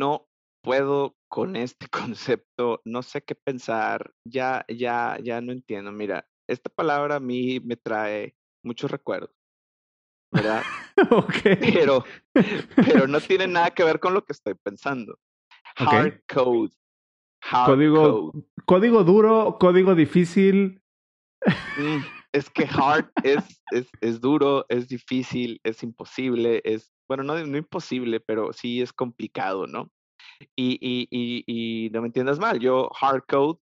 no puedo con este concepto, no sé qué pensar, ya, ya, ya no entiendo. Mira, esta palabra a mí me trae muchos recuerdos, ¿verdad? ok. Pero, pero no tiene nada que ver con lo que estoy pensando. Hard code. Hard Código, code. código duro, código difícil. Mm, es que hard es, es, es duro, es difícil, es imposible, es, bueno, no, no imposible, pero sí es complicado, ¿no? Y, y, y, y no me entiendas mal, yo hard code,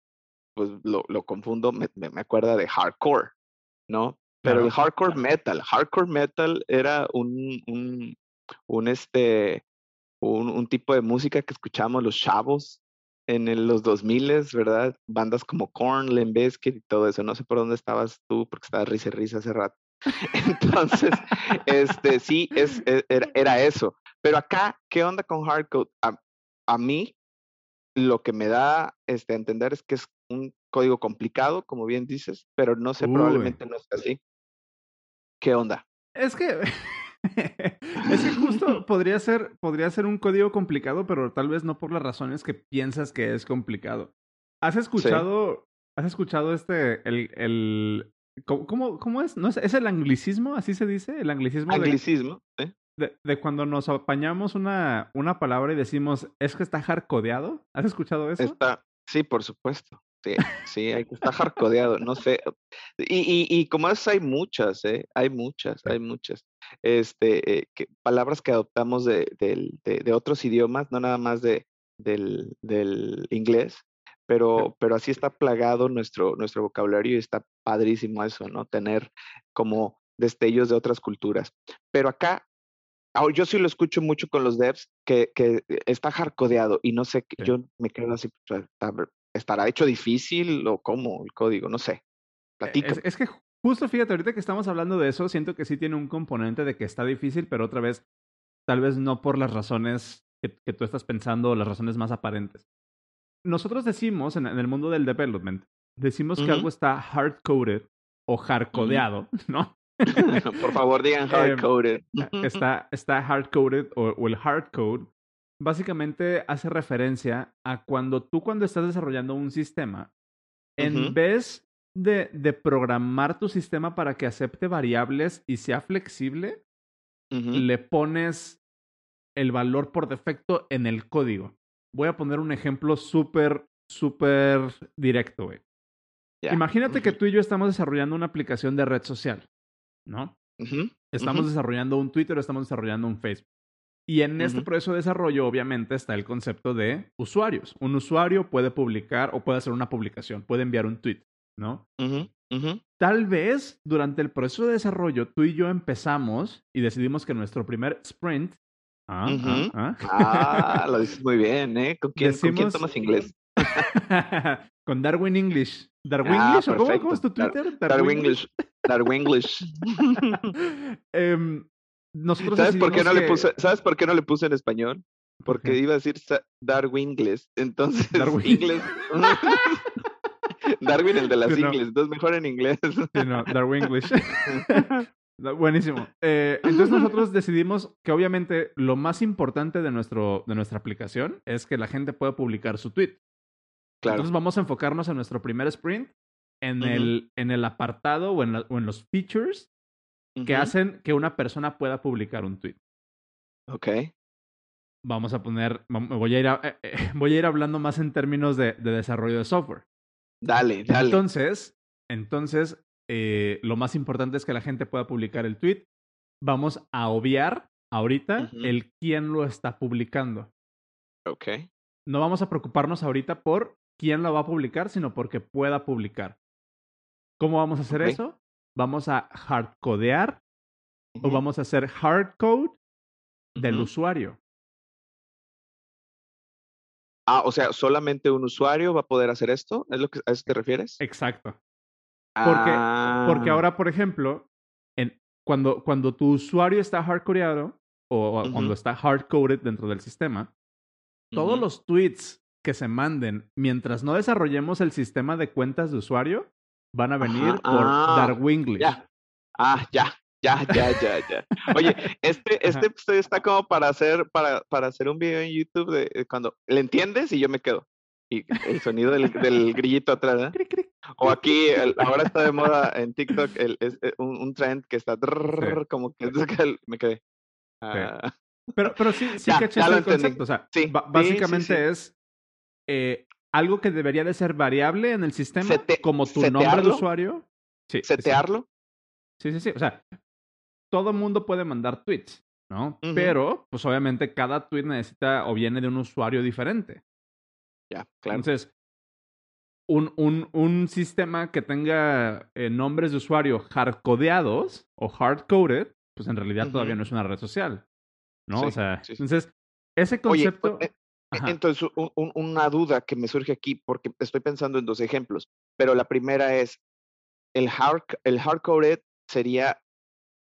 pues lo, lo confundo, me, me, me acuerda de hardcore, ¿no? Pero Claro. el hardcore metal, hardcore metal era un, un, un, este, un, un tipo de música que escuchamos los chavos en el- los 2000, ¿verdad? Bandas como Korn, Limp Bizkit y todo eso. No sé por dónde estabas tú, porque estabas risa y risa hace rato. Entonces, este, sí, es, e- era, era eso. Pero acá, ¿qué onda con hardcode? A, a mí, lo que me da este, a entender es que es un código complicado, como bien dices, pero no sé, Uy. probablemente no es así. ¿Qué onda? Es que. es que justo podría ser, podría ser un código complicado, pero tal vez no por las razones que piensas que es complicado. ¿Has escuchado, has escuchado este, el, el, ¿cómo, cómo, cómo es? ¿No es? ¿Es el anglicismo? ¿Así se dice? El anglicismo de, Anglicismo, ¿eh? de, de cuando nos apañamos una, una palabra y decimos, es que está hardcodeado. ¿Has escuchado eso? Está, sí, por supuesto. Sí, sí, hay que estar hardcodeado, no sé. Y, y, y como esas hay muchas, ¿eh? Hay muchas, hay muchas. Este, eh, que, palabras que adoptamos de, del- de, de otros idiomas, no nada más de, del, del inglés, pero, pero así está plagado nuestro, nuestro vocabulario y está padrísimo eso, ¿no? Tener como destellos de otras culturas. Pero acá, yo sí lo escucho mucho con los devs, que, que está hardcodeado y no sé, qué- Sí. yo me quedo así, pues, ¿estará hecho difícil o cómo el código? No sé. Eh, Platica. Es, es que justo fíjate, ahorita que estamos hablando de eso, siento que sí tiene un componente de que está difícil, pero otra vez, tal vez no por las razones que, que tú estás pensando o las razones más aparentes. Nosotros decimos en, en el mundo del development, decimos que algo está hard-coded o hardcodeado, ¿no? Por favor, digan Em, hardcoded. está, está hard-coded o, o el hard code, básicamente hace referencia a cuando tú cuando estás desarrollando un sistema, en vez de, de programar tu sistema para que acepte variables y sea flexible, le pones el valor por defecto en el código. Voy a poner un ejemplo súper, súper directo, güey. Imagínate que tú y yo estamos desarrollando una aplicación de red social, ¿no? Estamos desarrollando un Twitter, estamos desarrollando un Facebook. Y en este proceso de desarrollo, obviamente, está el concepto de usuarios. Un usuario puede publicar o puede hacer una publicación, puede enviar un tweet, ¿no? Tal vez durante el proceso de desarrollo, tú y yo empezamos y decidimos que nuestro primer sprint. Ah, ah, ah, Ah, lo dices muy bien, ¿eh? ¿Con quién, ¿con quién tomas inglés? Con Darwin English. ¿Darwin English? ¿O cómo, es tu Dar- Twitter? Darwin English. Darwin English. Em, nosotros ¿Sabes por qué no le puse, ¿sabes por qué no le puse en español? ¿Por Porque iba a decir Darwin inglés. Entonces, Darwin. inglés. Darwin, el de las Sí, no. inglés. Entonces, mejor en inglés. Sí, no, Darwin English. Buenísimo. Eh, entonces nosotros decidimos que obviamente lo más importante de, nuestro, de nuestra aplicación es que la gente pueda publicar su tweet. Claro. Entonces vamos a enfocarnos en nuestro primer sprint, en, el, en el apartado o en, la- o en los features que hacen que una persona pueda publicar un tweet. Ok. Vamos a poner, voy a ir, a- eh, eh, voy a ir hablando más en términos de, de desarrollo de software. Dale, dale. Entonces, entonces eh, lo más importante es que la gente pueda publicar el tweet. Vamos a obviar ahorita el quién lo está publicando. ok. No vamos a preocuparnos ahorita por quién lo va a publicar, sino porque pueda publicar. ¿Cómo vamos a hacer eso? Vamos a hardcodear o vamos a hacer hardcode del usuario. Ah, o sea, solamente un usuario va a poder hacer esto. ¿Es lo que a eso te refieres? Exacto. Porque, porque Ah, ahora, por ejemplo, en, cuando, cuando tu usuario está hardcodeado o o Ujú. cuando está hardcoded dentro del sistema, todos ujú. los tweets que se manden mientras no desarrollemos el sistema de cuentas de usuario van a venir Ajá, por ah, Darwinglish. Ya. Ah, ya. Ya, ya, ya, ya. Oye, este, este episodio está como para hacer, para, para hacer un video en YouTube de cuando le entiendes y yo me quedo. Y el sonido del, del grillito atrás, ¿eh? O aquí, ahora está de moda en TikTok el, es, eh, un, un, trend que está como que me quedé. Ah. Pero, pero sí, sí que el concepto. O sea, básicamente es eh, algo que debería de ser variable en el sistema, como tu nombre de usuario. Sí, ¿Setearlo? Sí, sí, sí. O sea, todo mundo puede mandar tweets, ¿no? Pero, pues obviamente cada tweet necesita o viene de un usuario diferente. Ya, claro. Entonces, un, un, un sistema que tenga eh, nombres de usuario hardcodeados o hardcoded, pues en realidad todavía no es una red social. ¿No? o sea, entonces, ese concepto. Eh, entonces, una duda que me surge aquí, porque estoy pensando en dos ejemplos, pero la primera es, el, hard, el hardcoded sería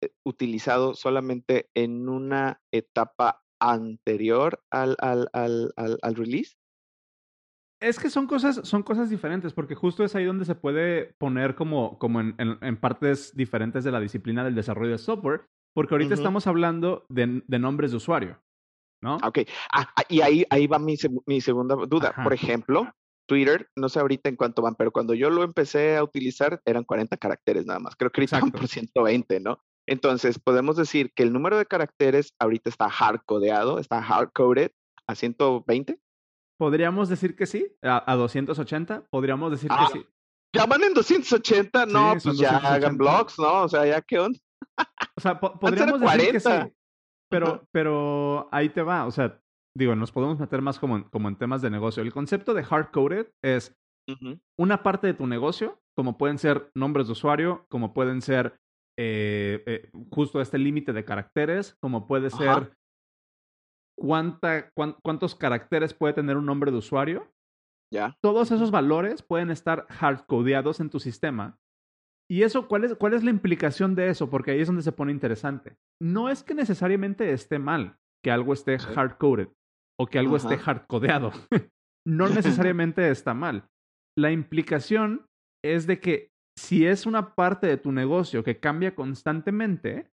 eh, utilizado solamente en una etapa anterior al, al, al, al, release? Es que son cosas, son cosas diferentes, porque justo es ahí donde se puede poner como, como en, en, partes diferentes de la disciplina del desarrollo de software, porque ahorita estamos hablando de, de, nombres de usuario, ¿no? Ok, ah, ah, y ahí, ahí va mi, mi segunda duda. Por ejemplo, Twitter, no sé ahorita en cuánto van, pero cuando yo lo empecé a utilizar eran 40 caracteres nada más. Creo que ahorita por 120, ¿no? Entonces, podemos decir que el número de caracteres ahorita está hardcodeado, está hardcoded a 120. Podríamos decir que sí, a, 280, podríamos decir que ah, sí. Ya van en 280, no, pues ya hagan blogs, ¿no? O sea, ya qué onda. O sea, podríamos decir que sí. Pero, pero ahí te va, o sea, digo, nos podemos meter más como en, como en temas de negocio. El concepto de hard-coded es una parte de tu negocio, como pueden ser nombres de usuario, como pueden ser eh, eh, justo este límite de caracteres, como puede ser cuánta, cuántos caracteres puede tener un nombre de usuario. Ya. Todos esos valores pueden estar hardcodeados en tu sistema. ¿Y eso cuál es, cuál es la implicación de eso? Porque ahí es donde se pone interesante. No es que necesariamente esté mal que algo esté hardcoded o que algo esté hardcodeado. no necesariamente está mal. La implicación es de que si es una parte de tu negocio que cambia constantemente,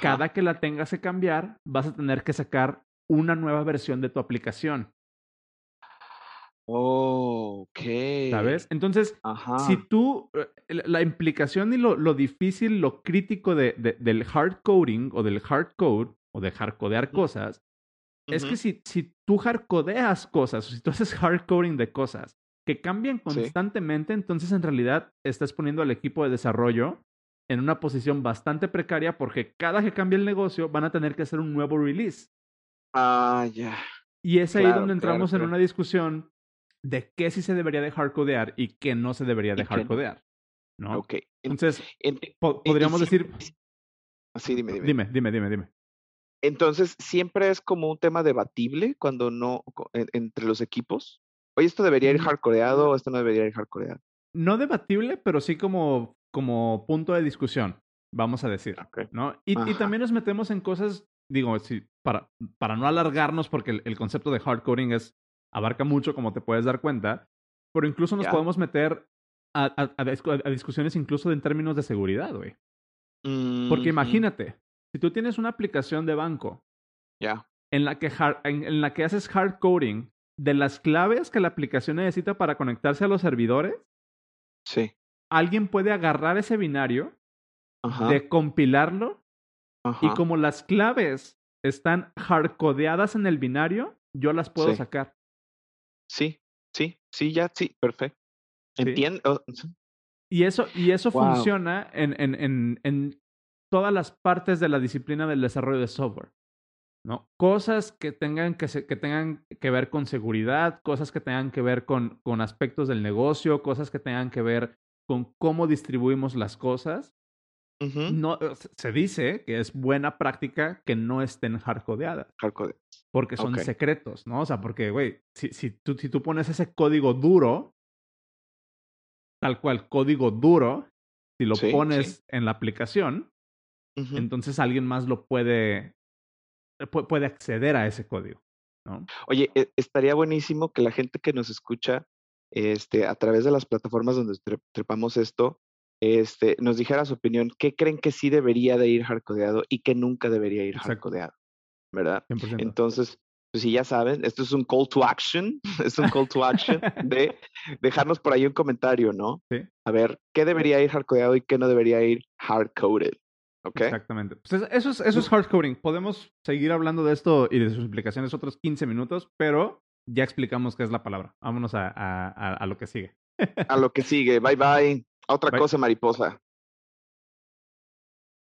cada que la tengas que cambiar, vas a tener que sacar una nueva versión de tu aplicación. Oh, ok. ¿Sabes? Entonces, si tú, eh, la implicación y lo, difícil, lo crítico de, del hard coding o del hard code o de hardcodear cosas, es que si, si tú hardcodeas cosas o si tú haces hard coding de cosas que cambian constantemente, entonces en realidad estás poniendo al equipo de desarrollo en una posición bastante precaria porque cada que cambie el negocio van a tener que hacer un nuevo release. Ah, ya. Y es ahí donde entramos en una discusión de qué sí se debería dejar codear y qué no se debería dejar codear. ¿No? Ok. Entonces, podríamos decir. Sí, dime, dime. Dime, dime, dime, dime. Entonces, siempre es como un tema debatible cuando no, entre los equipos. Oye, ¿esto debería ir mm. hardcoreado o esto no debería ir hardcoreado? No debatible, pero sí como, como punto de discusión, vamos a decir. ¿no? Y, y, también nos metemos en cosas, digo, si, para, para no alargarnos, porque el, concepto de hardcoding es, abarca mucho, como te puedes dar cuenta, pero incluso nos podemos meter a, a, discusiones incluso en términos de seguridad, güey. Porque imagínate, si tú tienes una aplicación de banco en, la que en, en, la que haces hardcoding de las claves que la aplicación necesita para conectarse a los servidores, sí. alguien puede agarrar ese binario, de compilarlo, y como las claves están hardcodeadas en el binario, yo las puedo sacar. Sí, sí, sí, ya, sí, perfecto. Entiendo. Y eso, y eso funciona en, en, en, en todas las partes de la disciplina del desarrollo de software. ¿no? Cosas que tengan que, que tengan que ver con seguridad, cosas que tengan que ver con, con aspectos del negocio, cosas que tengan que ver con cómo distribuimos las cosas. No, se dice que es buena práctica que no estén hardcodeadas. Hardcodeadas. Porque son secretos, ¿no? O sea, porque, güey, si, si, tú, si tú pones ese código duro, tal cual código duro, si lo pones en la aplicación, entonces alguien más lo puede eh, puede acceder a ese código. ¿no? Oye, e, estaría buenísimo que la gente que nos escucha este, a través de las plataformas donde trepamos esto, este, nos dijera su opinión, qué creen que sí debería de ir hardcodeado y qué nunca debería ir hardcodeado, ¿verdad? Entonces, pues si ya saben, esto es un call to action, es un call to action de dejarnos por ahí un comentario, ¿no? Sí. A ver, ¿qué debería ir hardcodeado y qué no debería ir hardcoded? Okay. Exactamente. Pues eso es, eso es hardcoding. Podemos seguir hablando de esto y de sus implicaciones otros 15 minutos, pero ya explicamos qué es la palabra. Vámonos a, a, a, lo que sigue. a lo que sigue. Bye bye. Otra cosa, mariposa.